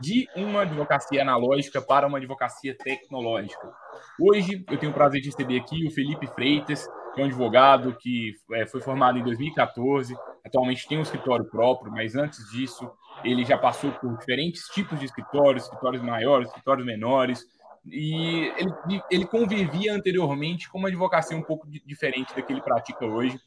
de uma advocacia analógica para uma advocacia tecnológica. Hoje eu tenho o prazer de receber aqui o Felipe Freitas, que é um advogado que é, foi formado em 2014, atualmente tem um escritório próprio, mas antes disso ele já passou por diferentes tipos de escritórios, escritórios maiores, escritórios menores, e ele, ele convivia anteriormente com uma advocacia um pouco diferente da que ele pratica hoje.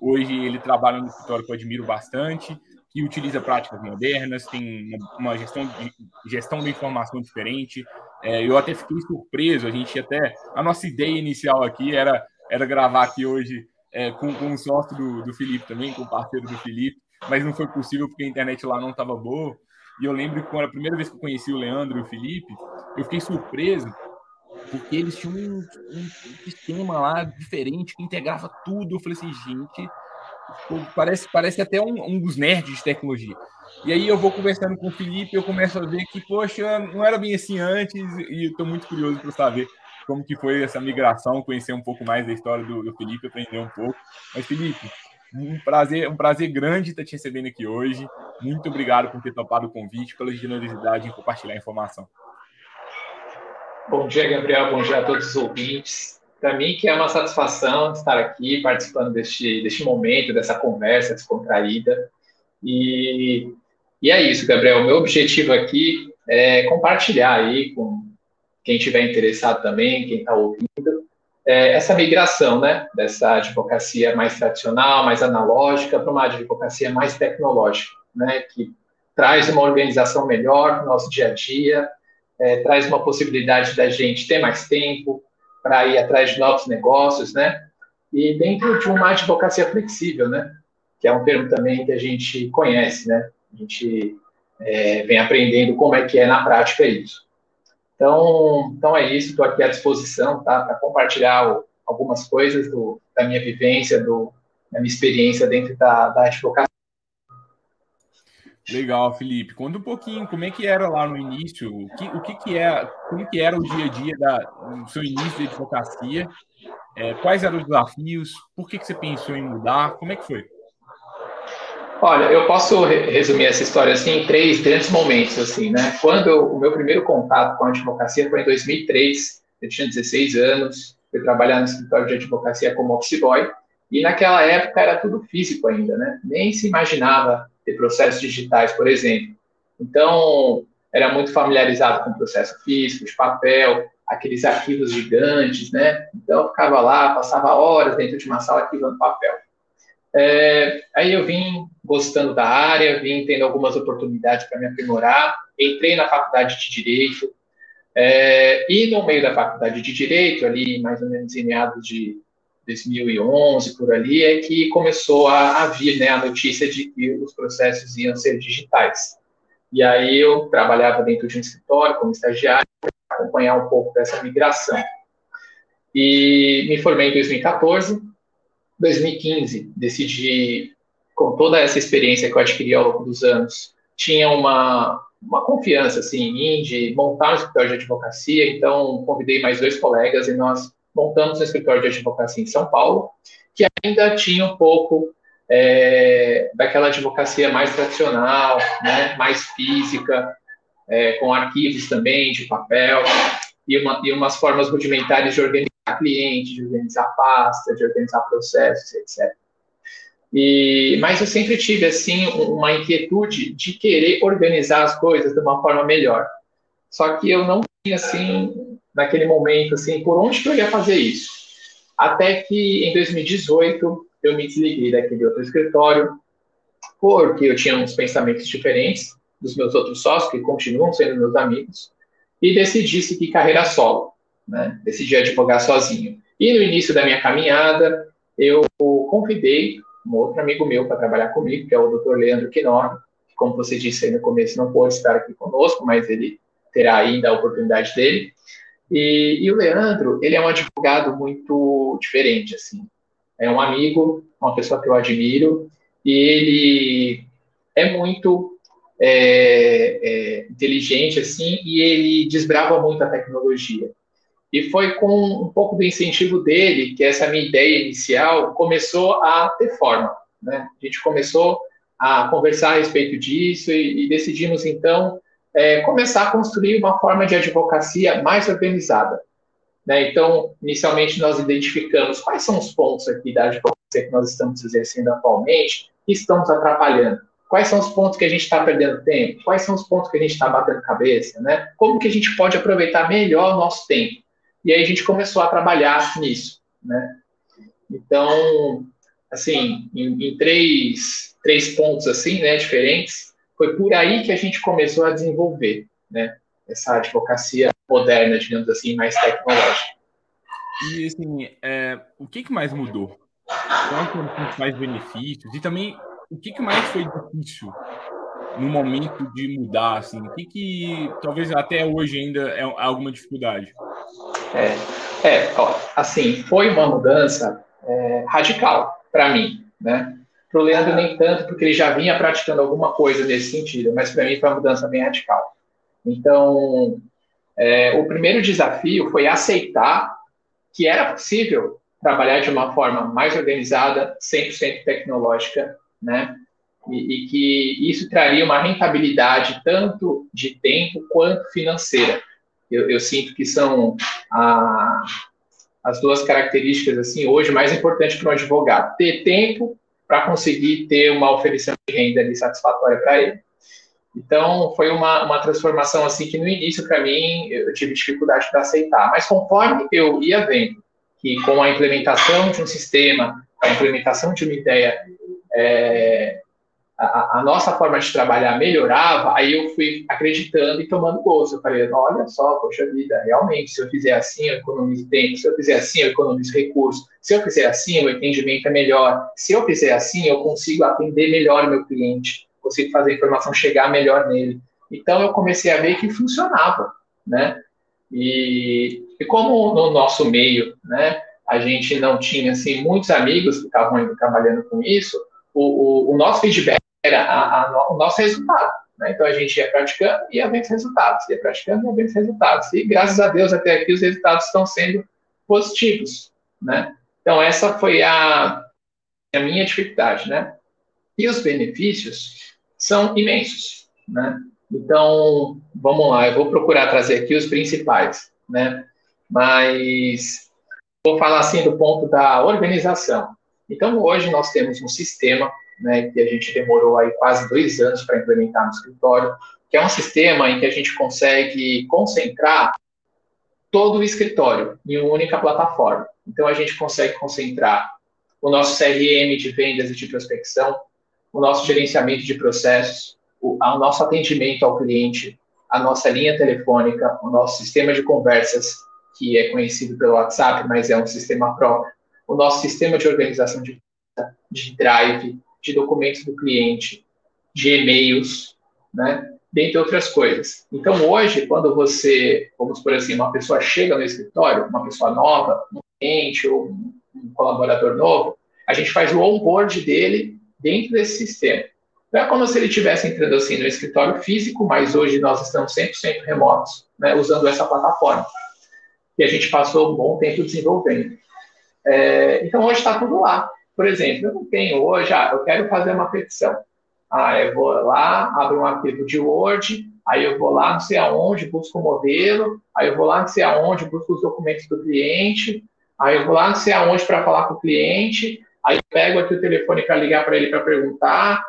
Hoje ele trabalha no escritório que eu admiro bastante, que utiliza práticas modernas, tem uma gestão de gestão da informação diferente. É, eu até fiquei surpreso, a gente até a nossa ideia inicial aqui era era gravar aqui hoje é, com, com um sócio do, do Felipe também, com o parceiro do Felipe, mas não foi possível porque a internet lá não estava boa. E eu lembro que quando a primeira vez que eu conheci o Leandro e o Felipe, eu fiquei surpreso porque eles tinham um, um sistema lá diferente que integrava tudo. Eu falei assim, gente, parece, parece até um, um dos nerds de tecnologia. E aí eu vou conversando com o Felipe eu começo a ver que, poxa, não era bem assim antes e estou muito curioso para saber como que foi essa migração, conhecer um pouco mais da história do, do Felipe, aprender um pouco. Mas, Felipe, um prazer, um prazer grande estar te recebendo aqui hoje. Muito obrigado por ter topado o convite, pela generosidade em compartilhar a informação. Bom dia, Gabriel. Bom dia a todos os ouvintes. Para mim, que é uma satisfação estar aqui participando deste, deste momento, dessa conversa descontraída. E, e é isso, Gabriel. O meu objetivo aqui é compartilhar aí com quem estiver interessado também, quem está ouvindo, é essa migração, né, dessa advocacia mais tradicional, mais analógica, para uma advocacia mais tecnológica, né, que traz uma organização melhor no nosso dia a dia, é, traz uma possibilidade da gente ter mais tempo para ir atrás de novos negócios, né? E dentro de uma advocacia flexível, né? Que é um termo também que a gente conhece, né? A gente é, vem aprendendo como é que é na prática isso. Então, então é isso, estou aqui à disposição, tá? Para compartilhar algumas coisas do, da minha vivência, do, da minha experiência dentro da, da advocacia. Legal, Felipe. Conta um pouquinho como é que era lá no início, o que, o que, que é, como que era o dia a dia do seu início de advocacia, é, quais eram os desafios, por que, que você pensou em mudar, como é que foi? Olha, eu posso resumir essa história assim em três grandes momentos, assim, né? Quando o meu primeiro contato com a advocacia foi em 2003, eu tinha 16 anos, fui trabalhar no escritório de advocacia como office boy, e naquela época era tudo físico ainda, né? Nem se imaginava ter processos digitais, por exemplo. Então, era muito familiarizado com o processo físico, de papel, aqueles arquivos gigantes, né? Então, eu ficava lá, passava horas dentro de uma sala arquivando papel. É, aí eu vim gostando da área, vim tendo algumas oportunidades para me aprimorar, entrei na faculdade de Direito, é, e no meio da faculdade de Direito, ali mais ou menos em meados de 2011, por ali, é que começou a, a vir né, a notícia de que os processos iam ser digitais. E aí eu trabalhava dentro de um escritório como estagiário, para acompanhar um pouco dessa migração. E me formei em 2014. 2015, decidi, com toda essa experiência que eu adquiri ao longo dos anos, tinha uma, uma confiança assim, em mim de montar um escritório de advocacia, então convidei mais dois colegas e nós montamos um escritório de advocacia em São Paulo, que ainda tinha um pouco é, daquela advocacia mais tradicional, né, mais física, é, com arquivos também de papel, e, uma, e umas formas rudimentares de organizar cliente, de organizar pasta, de organizar processos, etc. E, mas eu sempre tive assim uma inquietude de querer organizar as coisas de uma forma melhor. Só que eu não tinha assim naquele momento, assim, por onde que eu ia fazer isso? Até que em 2018 eu me desliguei daquele outro escritório, porque eu tinha uns pensamentos diferentes dos meus outros sócios, que continuam sendo meus amigos, e decidi seguir carreira solo, né? Decidi advogar sozinho. E no início da minha caminhada, eu convidei um outro amigo meu para trabalhar comigo, que é o Dr. Leandro Quinor, que, como você disse aí no começo, não pôde estar aqui conosco, mas ele terá ainda a oportunidade dele. E, e, o Leandro, ele é um advogado muito diferente, assim. É um amigo, uma pessoa que eu admiro, e ele é muito é, é, inteligente, assim, e ele desbrava muito a tecnologia. E foi com um pouco do incentivo dele que essa minha ideia inicial começou a ter forma. Né? A gente começou a conversar a respeito disso e, e decidimos, então, é, começar a construir uma forma de advocacia mais organizada. Né? Então, inicialmente, nós identificamos quais são os pontos aqui da advocacia que nós estamos exercendo atualmente que estamos atrapalhando. Quais são os pontos que a gente está perdendo tempo? Quais são os pontos que a gente está batendo cabeça? Né? Como que a gente pode aproveitar melhor o nosso tempo? E aí a gente começou a trabalhar nisso, né? Então, assim, em, em três, três pontos assim, né, diferentes, foi por aí que a gente começou a desenvolver, né, essa advocacia moderna, digamos assim, mais tecnológica. E assim, é, o que, que mais mudou? Quais foram os principais benefícios? E também, o que, que mais foi difícil no momento de mudar? Assim? O que, que talvez até hoje ainda é alguma dificuldade? É, é ó, assim, foi uma mudança é, radical para mim, né? Para o Leandro nem tanto, porque ele já vinha praticando alguma coisa nesse sentido, mas para mim foi uma mudança bem radical. Então, é, o primeiro desafio foi aceitar que era possível trabalhar de uma forma mais organizada, 100% tecnológica, né? E, e, que isso traria uma rentabilidade tanto de tempo quanto financeira eu, eu sinto que são a, as duas características assim hoje mais importantes para um advogado: ter tempo para conseguir ter uma oferecimento de renda ali satisfatória para ele. Então, foi uma, uma transformação assim que no início, para mim, eu tive dificuldade para aceitar. Mas conforme eu ia vendo que com a implementação de um sistema, a implementação de uma ideia é, a, a, nossa forma de trabalhar melhorava, aí eu fui acreditando e tomando gozo. Eu falei, olha só, poxa vida, realmente, se eu fizer assim, eu economizo tempo, se eu fizer assim, eu economizo recursos, se eu fizer assim, o atendimento é melhor, se eu fizer assim, eu consigo atender melhor o meu cliente, consigo fazer a informação chegar melhor nele. Então, eu comecei a ver que funcionava, né? E, e como no nosso meio, né, a gente não tinha, assim, muitos amigos que estavam trabalhando com isso, o, o, o nosso feedback era a, a, o nosso resultado. Né? Então a gente ia praticando e ia vendo resultados, ia praticando e ia vendo resultados. E graças a Deus até aqui os resultados estão sendo positivos. Né? Então essa foi a, a minha dificuldade. Né? E os benefícios são imensos. Né? Então vamos lá, eu vou procurar trazer aqui os principais. Né? Mas vou falar assim do ponto da organização. Então hoje nós temos um sistema né, que a gente demorou aí quase dois anos para implementar no escritório, que é um sistema em que a gente consegue concentrar todo o escritório em uma única plataforma. Então, a gente consegue concentrar o nosso CRM de vendas e de prospecção, o nosso gerenciamento de processos, o, o nosso atendimento ao cliente, a nossa linha telefônica, o nosso sistema de conversas, que é conhecido pelo WhatsApp, mas é um sistema próprio, o nosso sistema de organização de, de drive, de documentos do cliente, de e-mails, né? dentre outras coisas. Então, hoje, quando você, vamos por assim, uma pessoa chega no escritório, uma pessoa nova, um cliente ou um colaborador novo, a gente faz o onboard dele dentro desse sistema. Não é como se ele estivesse entrando assim no escritório físico, mas hoje nós estamos 100% remotos, né, usando essa plataforma. E a gente passou um bom tempo desenvolvendo. É, então, hoje está tudo lá. Por exemplo, eu não tenho hoje, ah, eu quero fazer uma petição. Ah, eu vou lá, abro um arquivo de Word, aí eu vou lá, não sei aonde, busco o modelo, aí eu vou lá, não sei aonde, busco os documentos do cliente, aí eu vou lá, não sei aonde para falar com o cliente, aí eu pego aqui o telefone para ligar para ele para perguntar.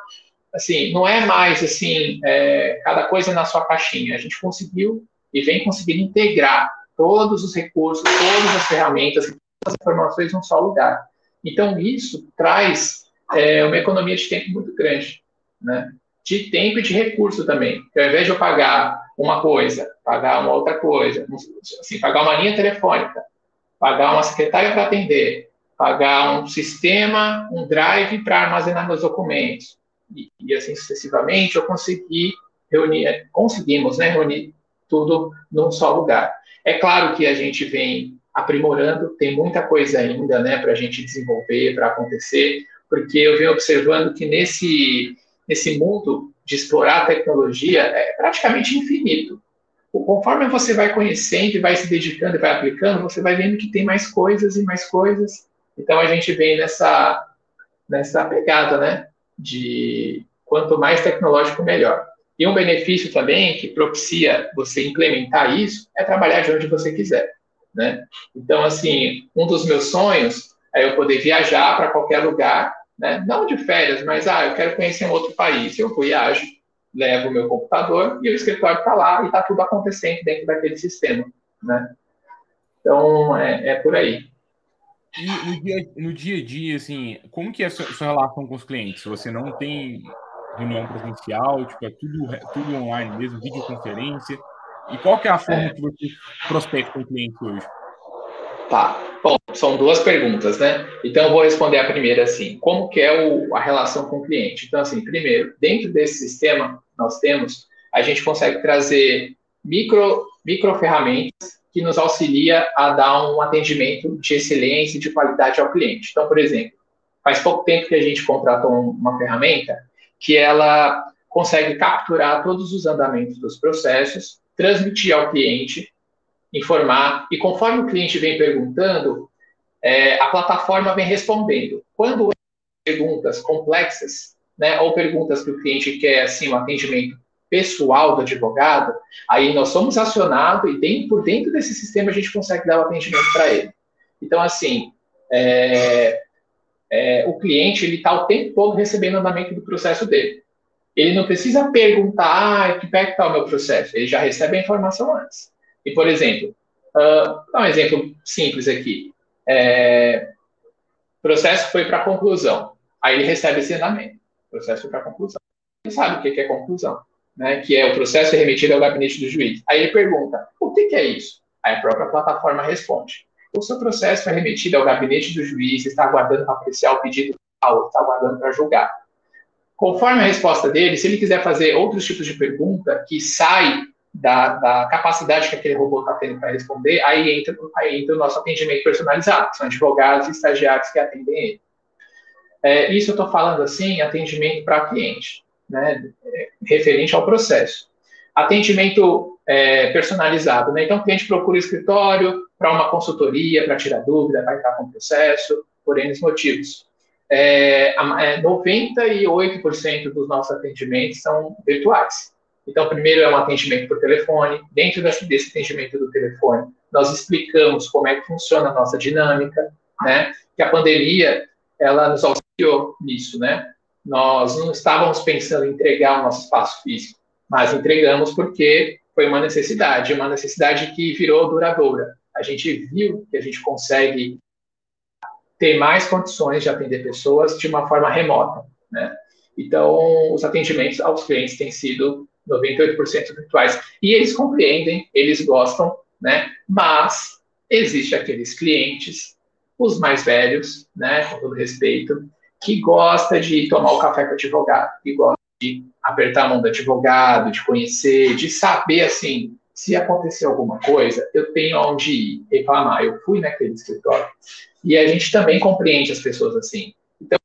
Assim, não é mais assim, é, cada coisa na sua caixinha. A gente conseguiu e vem conseguindo integrar todos os recursos, todas as ferramentas, as informações num só lugar. Então, isso traz é, uma economia de tempo muito grande, né? De tempo e de recurso também. Porque ao invés de eu pagar uma coisa, pagar uma outra coisa, assim, pagar uma linha telefônica, pagar uma secretária para atender, pagar um sistema, um drive para armazenar meus documentos, e, e, assim sucessivamente, eu consegui reunir, conseguimos né, reunir tudo num só lugar. É claro que a gente vem aprimorando, tem muita coisa ainda, né, para a gente desenvolver, para acontecer, porque eu venho observando que nesse, nesse mundo de explorar a tecnologia é praticamente infinito. Conforme você vai conhecendo e vai se dedicando e vai aplicando, você vai vendo que tem mais coisas e mais coisas. Então a gente vem nessa, nessa pegada, né? De quanto mais tecnológico, melhor. E um benefício também que propicia você implementar isso é trabalhar de onde você quiser, né? Então, assim, um dos meus sonhos é eu poder viajar para qualquer lugar, né? Não de férias, mas, ah, eu quero conhecer um outro país. Eu viajo, levo o meu computador e o escritório está lá e está tudo acontecendo dentro daquele sistema, né? Então, é, é por aí. E no dia, no dia a dia, assim, como que é a sua, sua relação com os clientes? Você não tem reunião presencial, tipo, é tudo, tudo online mesmo, videoconferência. E qual que é a forma é. que você prospecta o cliente hoje? Tá. Bom, são duas perguntas, né? Então eu vou responder a primeira assim: como que é o, a relação com o cliente? Então, assim, primeiro, dentro desse sistema nós temos, a gente consegue trazer micro, micro ferramentas que nos auxilia a dar um atendimento de excelência e de qualidade ao cliente. Então, por exemplo, faz pouco tempo que a gente contratou uma ferramenta que ela consegue capturar todos os andamentos dos processos, transmitir ao cliente, informar, e conforme o cliente vem perguntando, é, a plataforma vem respondendo. Quando perguntas complexas, né, ou perguntas que o cliente quer assim um atendimento pessoal do advogado, aí nós somos acionados e dentro, por dentro desse sistema a gente consegue dar o atendimento para ele. Então, assim, é, é, o cliente ele está o tempo todo recebendo andamento do processo dele. Ele não precisa perguntar, ah, que pé está o meu processo. Ele já recebe a informação antes. E, por exemplo, uh, dar um exemplo simples aqui. É, processo foi para conclusão. Aí ele recebe esse andamento. Processo foi para conclusão. Ele sabe o que é conclusão, né? que é o processo remetido ao gabinete do juiz. Aí ele pergunta, o que, que é isso? Aí a própria plataforma responde. O seu processo foi remetido ao gabinete do juiz, está aguardando para apreciar o pedido está aguardando para julgar. Conforme a resposta dele, se ele quiser fazer outros tipos de pergunta que sai da, da capacidade que aquele robô está tendo para responder, aí entra, aí entra o nosso atendimento personalizado, são advogados e estagiários que atendem ele. É, isso eu estou falando assim, atendimento para cliente, né, referente ao processo. Atendimento é, personalizado, né? Então, o cliente procura o escritório para uma consultoria, para tirar dúvida, para entrar com o processo, por N motivos. É, 98% é, dos nossos atendimentos são virtuais. Então, primeiro é um atendimento por telefone. Dentro desse, atendimento do telefone, nós explicamos como é que funciona a nossa dinâmica, né? Que a pandemia, ela nos auxiliou nisso, né? Nós não estávamos pensando em entregar o nosso espaço físico, mas entregamos porque foi uma necessidade, uma necessidade que virou duradoura. A gente viu que a gente consegue ter mais condições de atender pessoas de uma forma remota, né? Então, os atendimentos aos clientes têm sido 98% virtuais. E eles compreendem, eles gostam, né? Mas existe aqueles clientes, os mais velhos, né, com todo respeito, que gosta de tomar o café com o advogado, que gosta de apertar a mão do advogado, de conhecer, de saber assim, se acontecer alguma coisa, eu tenho onde ir reclamar. Eu fui naquele escritório. E a gente também compreende as pessoas assim. Então,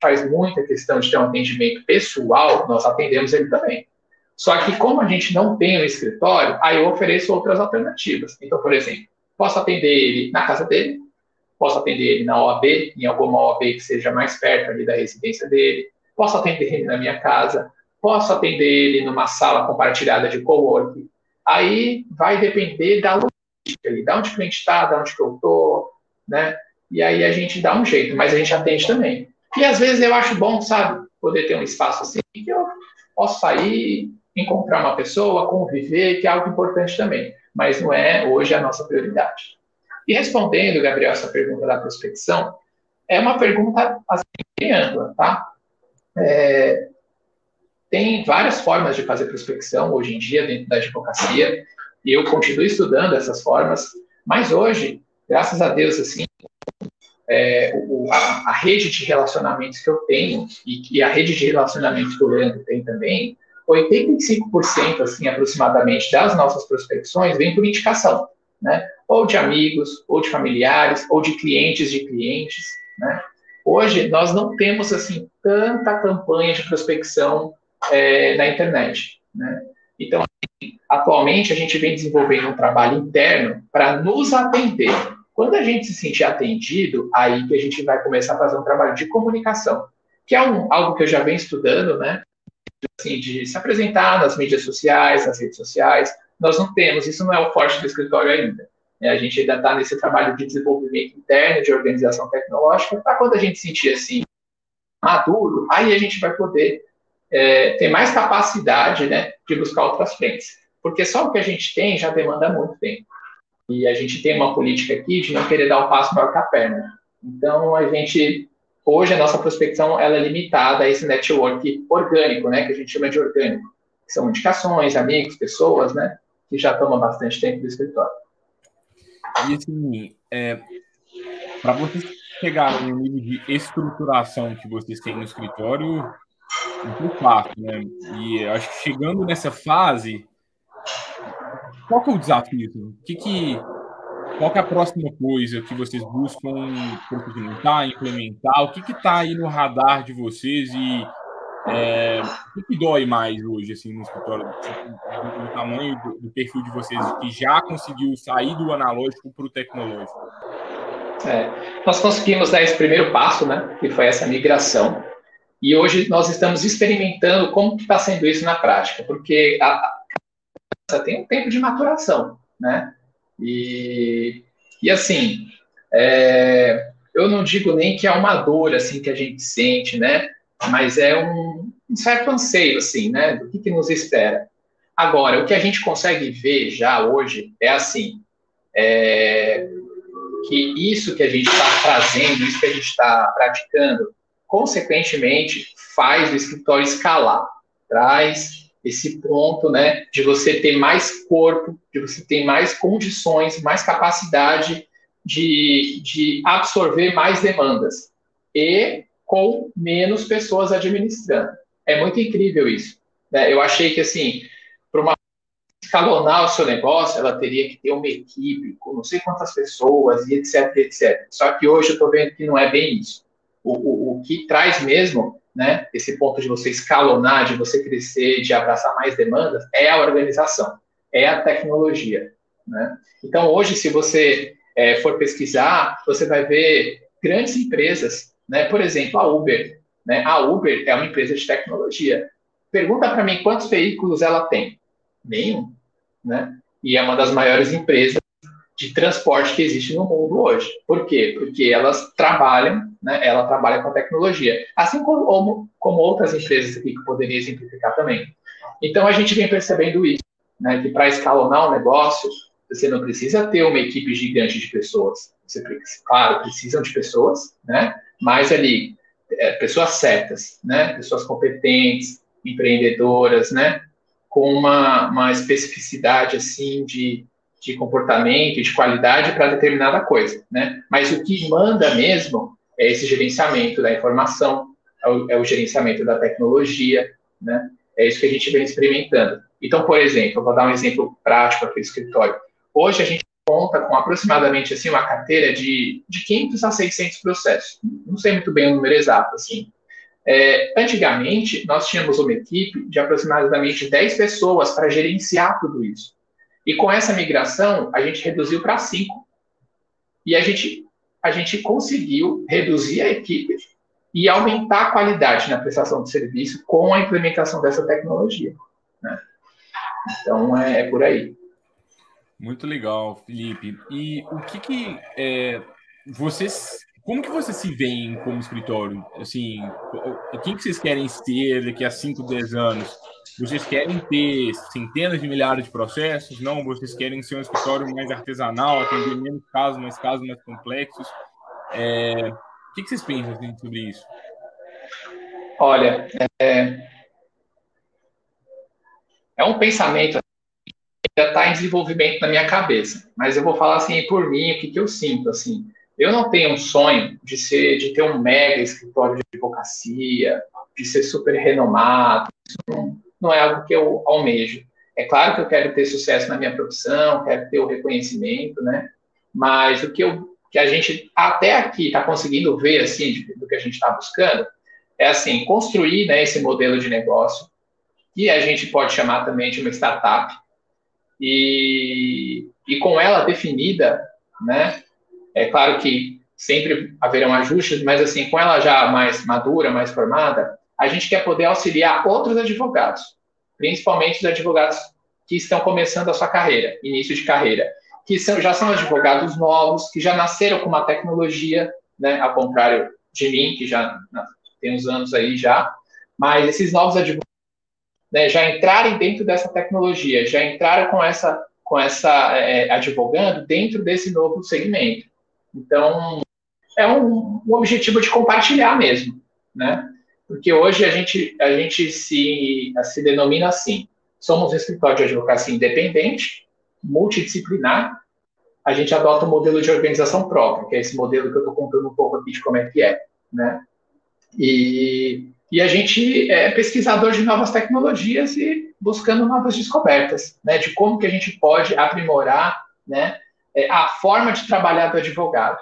faz muita questão de ter um atendimento pessoal, nós atendemos ele também. Só que como a gente não tem um escritório, aí eu ofereço outras alternativas. Então, por exemplo, posso atender ele na casa dele, posso atender ele na OAB, em alguma OAB que seja mais perto ali da residência dele, posso atender ele na minha casa, posso atender ele numa sala compartilhada de coworking. Aí vai depender da logística, da onde o cliente está, da onde que eu estou, né? E aí a gente dá um jeito, mas a gente atende também. E às vezes eu acho bom, sabe, poder ter um espaço assim, que eu posso sair, encontrar uma pessoa, conviver, que é algo importante também. Mas não é hoje a nossa prioridade. E respondendo, Gabriel, essa pergunta da prospecção, é uma pergunta assim, bem ampla, tá? É, tem várias formas de fazer prospecção hoje em dia dentro da advocacia, e eu continuo estudando essas formas, mas hoje, graças a Deus, assim, é, o, a, a, rede de relacionamentos que eu tenho, e, e, a rede de relacionamentos que o Leandro tem também, 85% assim aproximadamente das nossas prospecções vem por indicação, né? Ou de amigos, ou de familiares, ou de clientes de clientes, né? Hoje nós não temos assim tanta campanha de prospecção é, na internet, né? Então, atualmente a gente vem desenvolvendo um trabalho interno para nos atender. Quando a gente se sentir atendido, aí que a gente vai começar a fazer um trabalho de comunicação, que é um, algo que eu já venho estudando, né? Assim, de se apresentar nas mídias sociais, nas redes sociais. Nós não temos, isso não é o forte do escritório ainda. Né? A gente ainda está nesse trabalho de desenvolvimento interno, de organização tecnológica, para quando a gente sentir assim maduro, aí a gente vai poder é, ter mais capacidade né, de buscar outras frentes. Porque só o que a gente tem já demanda muito tempo. E a gente tem uma política aqui de não querer dar um passo maior que a perna. Então, a gente, hoje, a nossa prospecção ela é limitada a esse network orgânico, né, que a gente chama de orgânico. São indicações, amigos, pessoas, né, que já tomam bastante tempo do escritório. E assim, é, para vocês chegarem no nível de estruturação que vocês têm no escritório, muito fácil, né? E acho que chegando nessa fase, qual que é o desafio? O que que, qual que é a próxima coisa que vocês buscam procedimentar, implementar? O que está aí no radar de vocês e é, o que, que, dói mais hoje assim, no escritório? O tamanho do, do, perfil de vocês que já conseguiu sair do analógico para o tecnológico? É, nós conseguimos dar esse primeiro passo, né, que foi essa migração. E hoje nós estamos experimentando como está sendo isso na prática, porque a, a, tem um tempo de maturação, né? E, e assim, é, eu não digo nem que é uma dor assim que a gente sente, né? Mas é um, um certo anseio, assim, né? Do que, que nos espera. Agora, o que a gente consegue ver já hoje é assim, é, que isso que a gente está trazendo, isso que a gente está praticando, consequentemente, faz o escritório escalar, traz esse ponto, né, de você ter mais corpo, de você ter mais condições, mais capacidade de, de absorver mais demandas e com menos pessoas administrando. É muito incrível isso. Né? Eu achei que, assim, para uma escalonar o seu negócio, ela teria que ter uma equipe com não sei quantas pessoas e etc, etc. Só que hoje eu estou vendo que não é bem isso o, o, o que traz mesmo né, esse ponto de você escalonar, de você crescer, de abraçar mais demandas, é a organização, é a tecnologia. Né? Então, hoje, se você é, for pesquisar, você vai ver grandes empresas, né? por exemplo, a Uber. Né? A Uber é uma empresa de tecnologia. Pergunta para mim quantos veículos ela tem. Nenhum. Né? E é uma das maiores empresas de transporte que existe no mundo hoje. Por quê? Porque elas trabalham, né, ela trabalha com tecnologia, assim como, como outras empresas aqui que poderia exemplificar também. Então a gente vem percebendo isso, né, que para escalonar o negócio, você não precisa ter uma equipe gigante de pessoas. Você, claro, precisam de pessoas, né, mas ali, é, pessoas certas, né, pessoas competentes, empreendedoras, né, com uma, uma especificidade assim de de comportamento de qualidade para determinada coisa, né? Mas o que manda mesmo é esse gerenciamento da informação, é o, é o gerenciamento da tecnologia, né? É isso que a gente vem experimentando. Então, por exemplo, eu vou dar um exemplo prático aqui do escritório. Hoje a gente conta com aproximadamente assim uma carteira de, de 500 a 600 processos. Não sei muito bem o número exato, assim. É, antigamente, nós tínhamos uma equipe de aproximadamente 10 pessoas para gerenciar tudo isso. E com essa migração, a gente reduziu para cinco. E a gente, a gente conseguiu reduzir a equipe e aumentar a qualidade na prestação de serviço com a implementação dessa tecnologia. Né? Então, é, é, por aí. Muito legal, Felipe. E o que que é, vocês, como que vocês se veem como escritório? Assim, quem que vocês querem ser daqui a 5, 10 anos? Vocês querem ter centenas de milhares de processos? Não, vocês querem ser um escritório mais artesanal, atender menos casos, mais casos mais complexos? É... O que vocês pensam assim, sobre isso? Olha, é, é um pensamento que ainda está em desenvolvimento na minha cabeça, mas eu vou falar assim por mim o que, que eu sinto assim. Eu não tenho um sonho de ser, de ter um mega escritório de advocacia, de ser super renomado. Isso não, não é algo que eu almejo. É claro que eu quero ter sucesso na minha profissão, quero ter o reconhecimento, né? Mas o que, eu, que a gente até aqui está conseguindo ver, assim, do que a gente está buscando, é assim, construir né, esse modelo de negócio, que a gente pode chamar também de uma startup, e, e com ela definida, né? É claro que sempre haverão ajustes, mas assim, com ela já mais madura, mais formada, a gente quer poder auxiliar outros advogados, principalmente os advogados que estão começando a sua carreira, início de carreira, que são, já são advogados novos, que já nasceram com uma tecnologia, né, ao contrário de mim, que já tem uns anos aí já, mas esses novos advogados né, já entrarem dentro dessa tecnologia, já entraram com essa, com essa é, advogando dentro desse novo segmento. Então, é um, um, objetivo de compartilhar mesmo, né? Porque hoje a gente, a gente se, se denomina assim, somos um escritório de advocacia independente, multidisciplinar, a gente adota um modelo de organização próprio, que é esse modelo que eu estou contando um pouco aqui de como é que é, né? E, e a gente é pesquisador de novas tecnologias e buscando novas descobertas, né? De como que a gente pode aprimorar, né? É, a forma de trabalhar do advogado,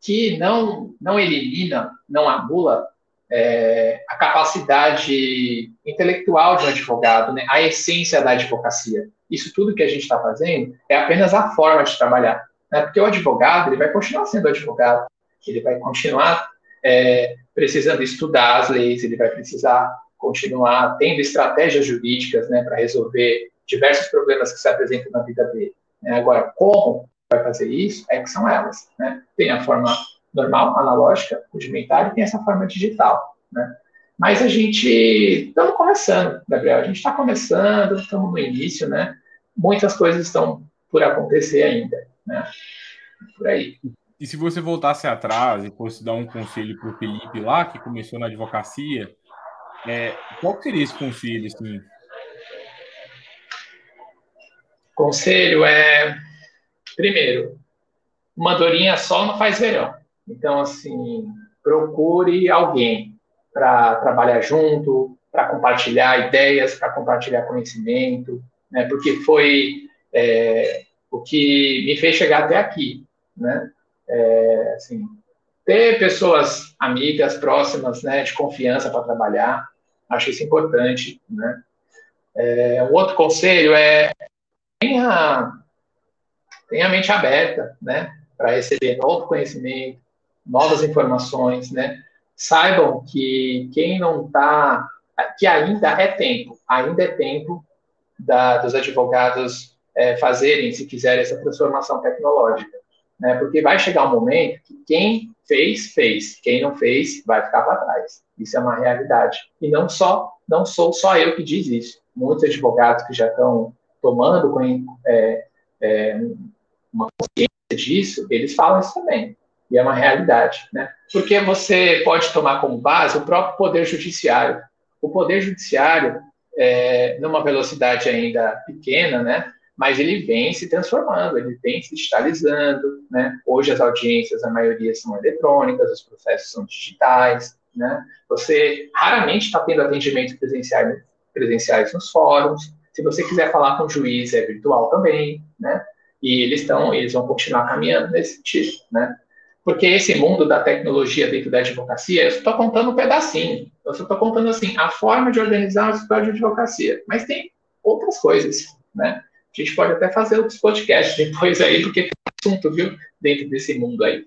que não, não elimina, não anula é, a capacidade intelectual de um advogado, né? a essência da advocacia. Isso tudo que a gente está fazendo é apenas a forma de trabalhar. Né? Porque o advogado ele vai continuar sendo advogado, ele vai continuar é, precisando estudar as leis, ele vai precisar continuar tendo estratégias jurídicas né, para resolver diversos problemas que se apresentam na vida dele. Né? Agora, como vai fazer isso? É que são elas. Né? Tem a forma normal, analógica, rudimentar, e tem essa forma digital. Né? Mas a gente estamos começando, Gabriel. A gente está começando, estamos no início, né? Muitas coisas estão por acontecer ainda, né? Por aí. E se você voltasse atrás e fosse dar um conselho para o Felipe lá, que começou na advocacia, é, qual seria esse conselho? Assim? Conselho é, primeiro, uma dorinha só não faz verão. Então, assim, procure alguém para trabalhar junto, para compartilhar ideias, para compartilhar conhecimento, né? Porque foi é, o que me fez chegar até aqui, né? É, assim, ter pessoas amigas, próximas, né, de confiança para trabalhar, acho isso importante, né? É, um outro conselho é tenha, tenha a mente aberta, né, para receber novo conhecimento, novas informações, né? Saibam que quem não está, que ainda é tempo, ainda é tempo da, dos advogados é, fazerem, se quiserem, essa transformação tecnológica, né? Porque vai chegar um momento que quem fez, fez, quem não fez, vai ficar para trás. Isso é uma realidade. E não só, não sou só eu que diz isso. Muitos advogados que já estão tomando é, é, uma consciência disso, eles falam isso também. E é uma realidade, né? Porque você pode tomar como base o próprio poder judiciário. O poder judiciário, é, numa velocidade ainda pequena, né? Mas ele vem se transformando, ele vem se digitalizando, né? Hoje as audiências, a maioria são eletrônicas, os processos são digitais, né? Você raramente está tendo atendimentos presenciais, presenciais nos fóruns. Se você quiser falar com o juiz, é virtual também, né? E eles estão, eles vão continuar caminhando nesse sentido, né? Porque esse mundo da tecnologia dentro da advocacia, eu estou contando um pedacinho. Eu só estou contando assim a forma de organizar o escritório de advocacia. Mas tem outras coisas, né? A gente pode até fazer outros podcasts depois aí, porque tem assunto, viu? Dentro desse mundo aí.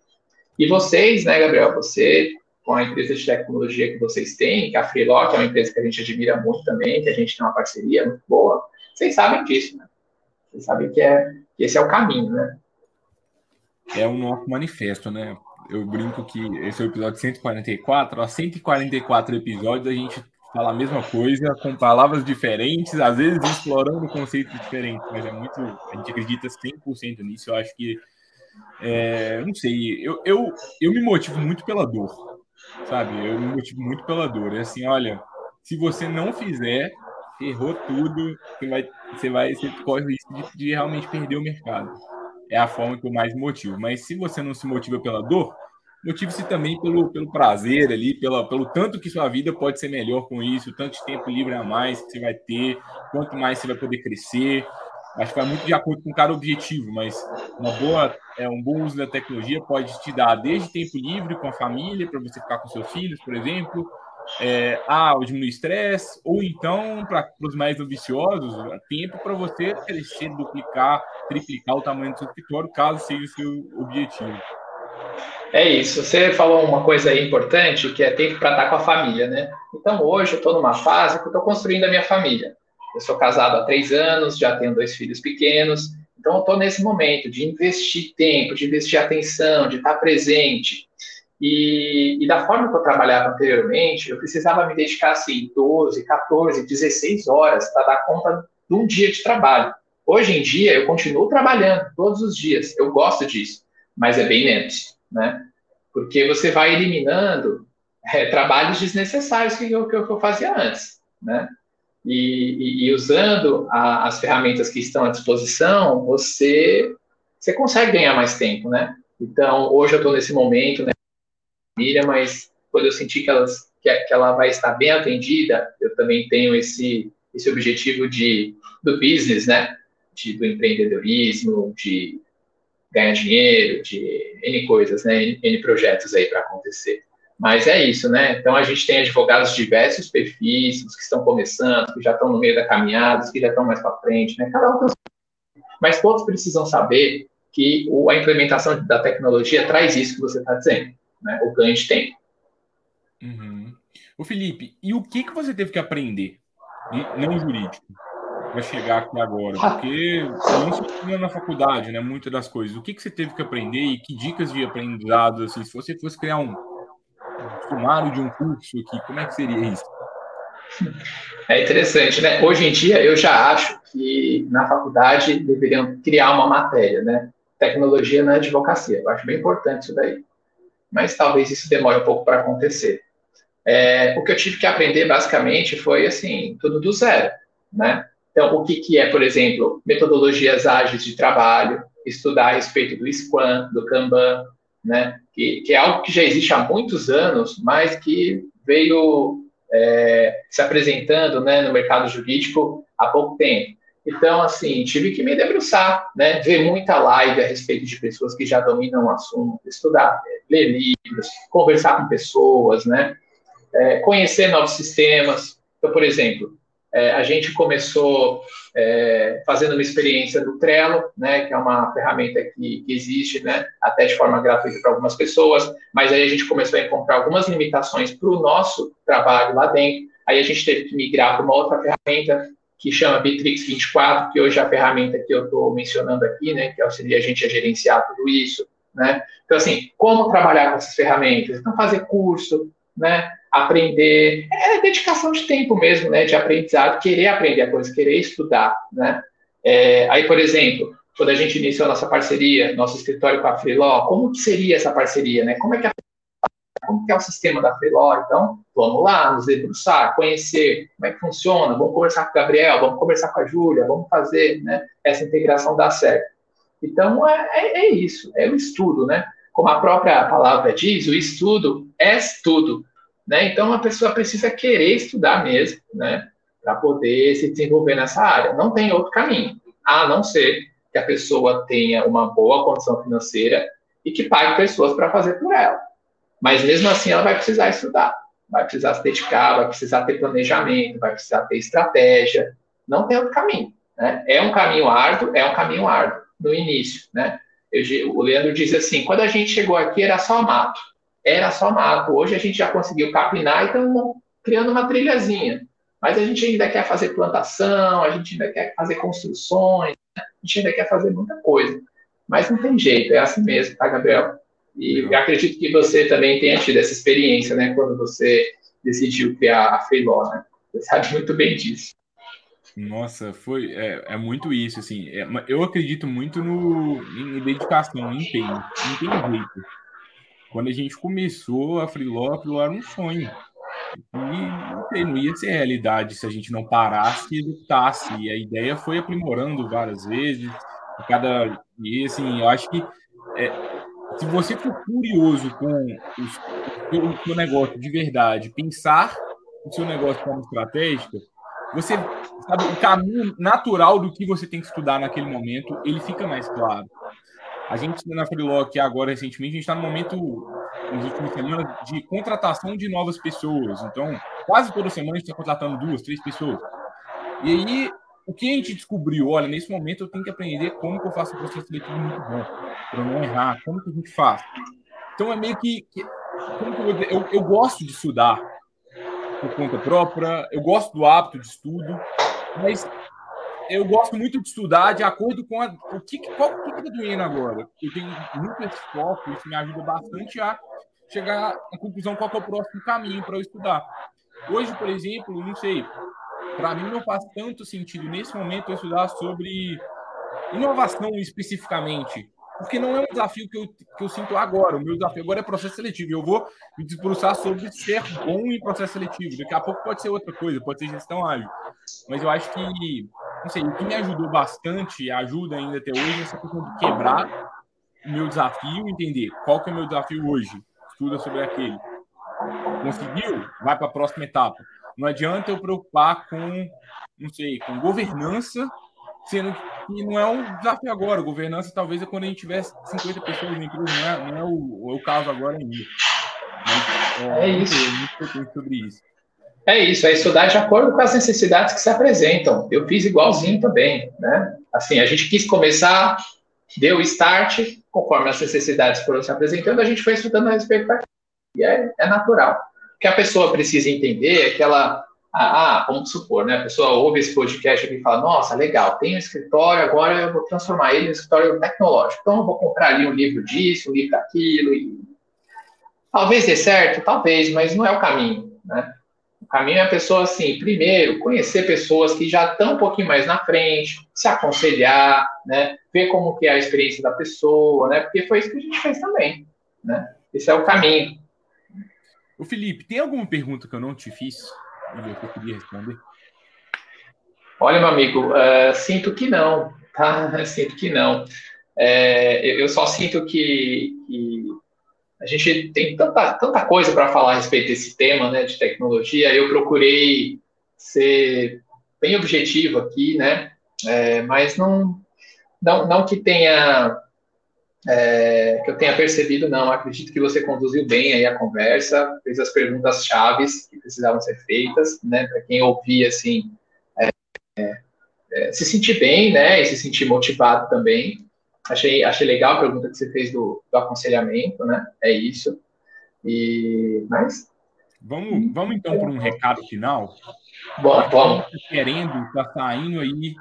E vocês, né, Gabriel? Você, com a empresa de tecnologia que vocês têm, que a Freelock é uma empresa que a gente admira muito também, que a gente tem uma parceria muito boa, vocês sabem disso, né? Vocês sabem que, é, que esse é o caminho, né? É o nosso manifesto, né? Eu brinco que esse é o episódio 144. Há 144 episódios a gente fala a mesma coisa, com palavras diferentes, às vezes explorando conceitos diferentes, mas é muito. A gente acredita 100% nisso. Eu acho que. É, não sei, eu, eu, eu me motivo muito pela dor, sabe? Eu me motivo muito pela dor. É assim, olha, se você não fizer, errou tudo, você vai, você vai, você corre o risco de, de realmente perder o mercado é a forma que eu mais motivo. Mas se você não se motiva pela dor, motive-se também pelo, pelo prazer ali, pela, pelo tanto que sua vida pode ser melhor com isso, tanto de tempo livre a mais que você vai ter, quanto mais você vai poder crescer. Acho que vai muito de acordo com cada objetivo, mas uma boa, é, um bom uso da tecnologia pode te dar desde tempo livre com a família, para você ficar com seus filhos, por exemplo, é, ah, diminuir estresse, ou então, para os mais ambiciosos, tempo para você crescer, duplicar, triplicar o tamanho do seu escritório, caso seja o seu objetivo. É isso. Você falou uma coisa importante, que é tempo para estar com a família, né? Então, hoje eu estou numa fase que eu estou construindo a minha família. Eu sou casado há três anos, já tenho dois filhos pequenos, então eu estou nesse momento de investir tempo, de investir atenção, de estar presente. E, e, da forma que eu trabalhava anteriormente, eu precisava me dedicar assim 12, 14, 16 horas para dar conta de um dia de trabalho. Hoje em dia, eu continuo trabalhando todos os dias, eu gosto disso, mas é bem menos, né? Porque você vai eliminando é, trabalhos desnecessários que eu, que eu fazia antes, né? E, e, e usando a, as ferramentas que estão à disposição, você, você consegue ganhar mais tempo, né? Então, hoje eu estou nesse momento, né? Família, mas quando eu sentir que, elas, que, que ela vai estar bem atendida, eu também tenho esse, esse objetivo de, do business, né? De, do empreendedorismo, de ganhar dinheiro, de N coisas, né? N, projetos aí para acontecer. Mas é isso, né? Então a gente tem advogados de diversos perfis, os que estão começando, que já estão no meio da caminhada, os que já estão mais para frente, né? Cada um Mas todos precisam saber que a implementação da tecnologia traz isso que você está dizendo né, o ganho de tempo. Uhum. O Felipe, e o que, que você teve que aprender, não jurídico, para chegar aqui agora? Porque não se ensina na faculdade, né? Muitas das coisas. O que, que você teve que aprender e que dicas de aprendizado, assim, se você fosse criar um, um sumário de um curso aqui, como é que seria isso? É interessante, né? Hoje em dia eu já acho que na faculdade deveriam criar uma matéria, né? Tecnologia na advocacia. Eu acho bem importante isso daí mas talvez isso demore um pouco para acontecer. É, o que eu tive que aprender basicamente foi assim, tudo do zero, né? Então, o que, que é, por exemplo, metodologias ágeis de trabalho, estudar a respeito do Scrum, do Kanban, né? Que, que é algo que já existe há muitos anos, mas que veio é, se apresentando né, no mercado jurídico há pouco tempo. Então, assim, tive que me debruçar, né? Ver muita live a respeito de pessoas que já dominam o assunto, estudar, ler livros, conversar com pessoas, né? É, conhecer novos sistemas. Então, por exemplo, é, a gente começou é, fazendo uma experiência do Trello, né? Que é uma ferramenta que, que existe, né? Até de forma gratuita para algumas pessoas, mas aí a gente começou a encontrar algumas limitações para o nosso trabalho lá dentro. Aí a gente teve que migrar para uma outra ferramenta que chama Bitrix 24, que hoje é a ferramenta que eu estou mencionando aqui, né, que auxilia a gente a gerenciar tudo isso, né? Então, assim, como trabalhar com essas ferramentas? Então, fazer curso, né, aprender, é dedicação de tempo mesmo, né, de aprendizado, querer aprender a coisa, querer estudar, né? É, aí, por exemplo, quando a gente iniciou a nossa parceria, nosso escritório com a Freeló, como que seria essa parceria, né? Como é que a como que é o sistema da Freeló, então vamos lá, nos debruçar, conhecer como é que funciona, vamos conversar com o Gabriel, vamos conversar com a Júlia, vamos fazer né, essa integração dar certo. Então, é, é, é, isso, é o estudo, né? Como a própria palavra diz, o estudo é estudo, né? Então, a pessoa precisa querer estudar mesmo, né? Para poder se desenvolver nessa área. Não tem outro caminho, a não ser que a pessoa tenha uma boa condição financeira e que pague pessoas para fazer por ela. Mas mesmo assim ela vai precisar estudar, vai precisar se dedicar, vai precisar ter planejamento, vai precisar ter estratégia. Não tem outro caminho. Né? É um caminho árduo, é um caminho árduo no início. Né? Eu, o Leandro diz assim: quando a gente chegou aqui era só mato. Era só mato. Hoje a gente já conseguiu capinar e estamos criando uma trilhazinha. Mas a gente ainda quer fazer plantação, a gente ainda quer fazer construções, né? a gente ainda quer fazer muita coisa. Mas não tem jeito, é assim mesmo, tá, Gabriel? E acredito que você também tenha tido essa experiência, né, quando você decidiu criar a Freeló, né? Você sabe muito bem disso. Nossa, foi é, é muito isso, assim. É, eu acredito muito no, em dedicação, em empenho. Não tem jeito. Quando a gente começou a Freeló, a Freeló era um sonho. E não ia ser realidade se a gente não parasse e lutasse. E a ideia foi aprimorando várias vezes. Cada e assim, eu acho que é, se você for curioso com o seu negócio de verdade, pensar o seu negócio como estratégica, você sabe o caminho natural do que você tem que estudar naquele momento, ele fica mais claro. A gente na Freelock agora recentemente, a gente está no momento nas últimas semanas de contratação de novas pessoas. Então, quase toda semana a gente está contratando duas, três pessoas. E aí, o que a gente descobriu? Olha, nesse momento eu tenho que aprender como que eu faço um processo seletivo muito bom, para não errar, como que a gente faz. Então, é meio que. que eu, eu, eu gosto de estudar por conta própria, eu gosto do hábito de estudo, mas eu gosto muito de estudar de acordo com a, o que qual o que está doendo agora. Eu tenho muito esse foco, isso me ajuda bastante a chegar à conclusão qual é o próximo caminho para eu estudar. Hoje, por exemplo, não sei, para mim não faz tanto sentido nesse momento eu estudar sobre inovação especificamente, porque não é um desafio que eu, que eu sinto agora. O meu desafio agora é processo seletivo. Eu vou me debruçar sobre ser bom em processo seletivo. Daqui a pouco pode ser outra coisa, pode ser gestão ágil. Mas eu acho que, não sei, o que me ajudou bastante, ajuda ainda até hoje, é essa questão de quebrar o meu desafio, entender qual que é o meu desafio hoje. Estuda sobre aquele. Conseguiu? Vai para a próxima etapa. Não adianta eu preocupar com, não sei, com governança, sendo que não é um desafio agora. Governança talvez é quando a gente tiver 50 pessoas na empresa, não é, não é o, é o caso agora ainda. Mas, ó, é isso. Muito sobre isso. É isso, é estudar de acordo com as necessidades que se apresentam. Eu fiz igualzinho também, né? Assim, a gente quis começar, deu start, conforme as necessidades foram se apresentando, a gente foi estudando a expectativa. E é, é natural que a pessoa precisa entender é que ela, ah, ah, vamos supor, né? A pessoa ouve esse podcast e fala, nossa, legal, tem um escritório, agora eu vou transformar ele em um escritório tecnológico. Então eu vou comprar ali um livro disso, um livro daquilo, e talvez dê certo, talvez, mas não é o caminho, né? O caminho é a pessoa, assim, primeiro, conhecer pessoas que já estão um pouquinho mais na frente, se aconselhar, né? Ver como que é a experiência da pessoa, né? Porque foi isso que a gente fez também, né? Esse é o caminho. O Felipe, tem alguma pergunta que eu não te fiz e você queria responder? Olha, meu amigo, uh, sinto que não, tá? Sinto que não. É, eu só sinto que, que, a gente tem tanta, tanta coisa para falar a respeito desse tema, né, de tecnologia. Eu procurei ser bem objetivo aqui, né? É, mas não, não, não que tenha é, que eu tenha percebido, não. Acredito que você conduziu bem aí a conversa, fez as perguntas chaves que precisavam ser feitas, né? Para quem ouvir, assim, é, é, se sentir bem, né? E se sentir motivado também. Achei, achei legal a pergunta que você fez do, do aconselhamento, né? É isso. E, mas... Vamos, vamos então para um recado final? Bom, vamos. Querendo, está saindo aí,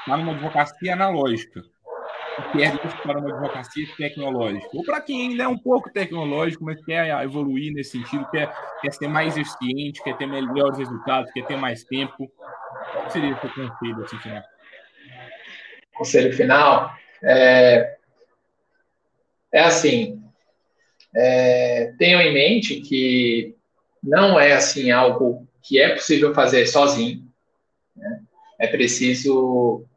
está numa advocacia analógica quer ir para uma advocacia tecnológica. Ou para quem ainda é um pouco tecnológico, mas quer evoluir nesse sentido, quer, quer ser mais eficiente, quer ter melhores resultados, quer ter mais tempo. Qual seria o seu conselho assim, final? Conselho final? É, é assim, é, tenham em mente que não é assim algo que é possível fazer sozinho. Né? É preciso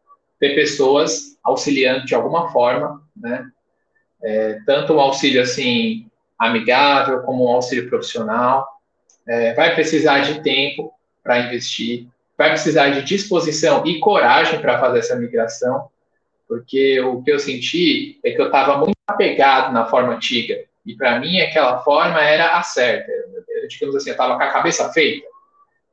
ter pessoas auxiliando de alguma forma, né? É, tanto um auxílio assim amigável como um auxílio profissional. É, vai precisar de tempo para investir, vai precisar de disposição e coragem para fazer essa migração, porque o que eu senti é que eu estava muito apegado na forma antiga e para mim aquela forma era a certa. Eu, digamos assim, eu estava com a cabeça feita.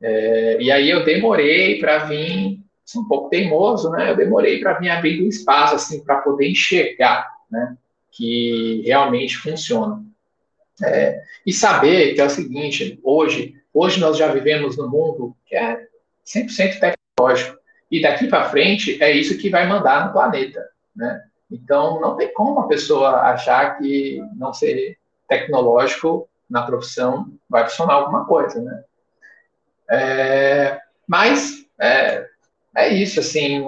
É, e aí eu demorei para vir um pouco teimoso, né? Eu demorei para vir abrindo um espaço assim para poder enxergar, né? Que realmente funciona. É, e saber que é o seguinte, hoje, hoje nós já vivemos num mundo que é 100% tecnológico. E daqui para frente é isso que vai mandar no planeta, né? Então não tem como a pessoa achar que não ser tecnológico na profissão vai funcionar alguma coisa, né? É, mas é, é isso, assim,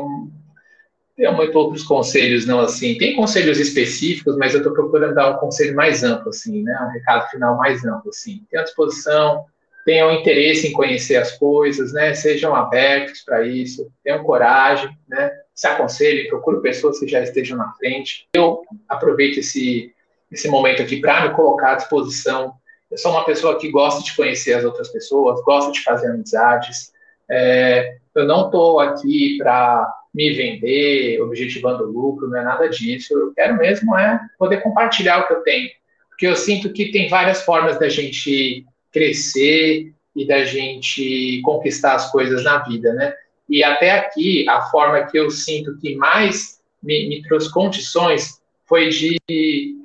tem muito outros conselhos, não assim, tem conselhos específicos, mas eu estou procurando dar um conselho mais amplo, assim, né, um recado final mais amplo, assim, tenham disposição, tenham interesse em conhecer as coisas, né, sejam abertos para isso, tenham coragem, né, se aconselhem, procurem pessoas que já estejam na frente. Eu aproveito esse, esse momento aqui para me colocar à disposição. Eu sou uma pessoa que gosta de conhecer as outras pessoas, gosta de fazer amizades. É, eu não estou aqui para me vender, objetivando lucro, não é nada disso. Eu quero mesmo é poder compartilhar o que eu tenho, porque eu sinto que tem várias formas da gente crescer e da gente conquistar as coisas na vida, né? E até aqui, a forma que eu sinto que mais me, me trouxe condições foi de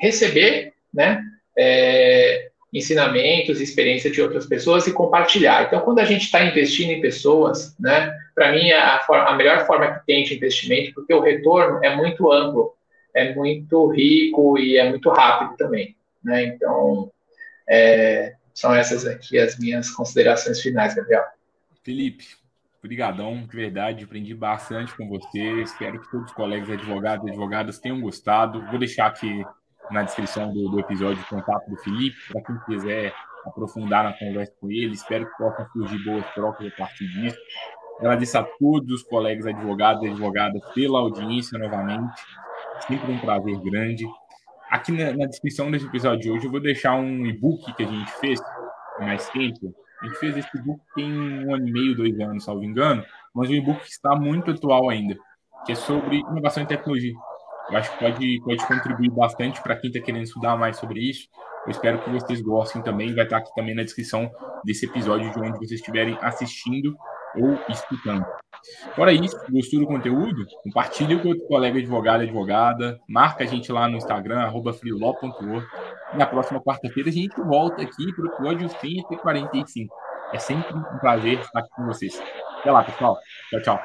receber, né? É, ensinamentos, experiência de outras pessoas e compartilhar. Então, quando a gente está investindo em pessoas, né, para mim a, a, melhor forma que tem de investimento, porque o retorno é muito amplo, é muito rico e é muito rápido também, né? Então, é, são essas aqui as minhas considerações finais, Gabriel. Felipe, brigadão, de verdade, aprendi bastante com você. Espero que todos os colegas advogados e advogadas tenham gostado. Vou deixar aqui na descrição do, do episódio o contato do Felipe, para quem quiser aprofundar na conversa com ele. Espero que possam surgir boas trocas a partir disso. Agradeço a todos os colegas advogados e advogadas pela audiência novamente. Sempre um prazer grande. Aqui na, na descrição desse episódio de hoje eu vou deixar um e-book que a gente fez mais tempo. A gente fez esse e-book tem um ano e meio, dois anos, salvo engano, mas o e-book está muito atual ainda, que é sobre inovação e tecnologia. Eu acho que pode, pode contribuir bastante para quem está querendo estudar mais sobre isso. Eu espero que vocês gostem também. Vai estar aqui também na descrição desse episódio de onde vocês estiverem assistindo ou escutando. Fora isso, gostou do conteúdo? Compartilhe com outro colega advogado e advogada. Marca a gente lá no Instagram, arroba na próxima quarta-feira a gente volta aqui para o episódio 145. É sempre um prazer estar aqui com vocês. Até lá, pessoal. Tchau, tchau.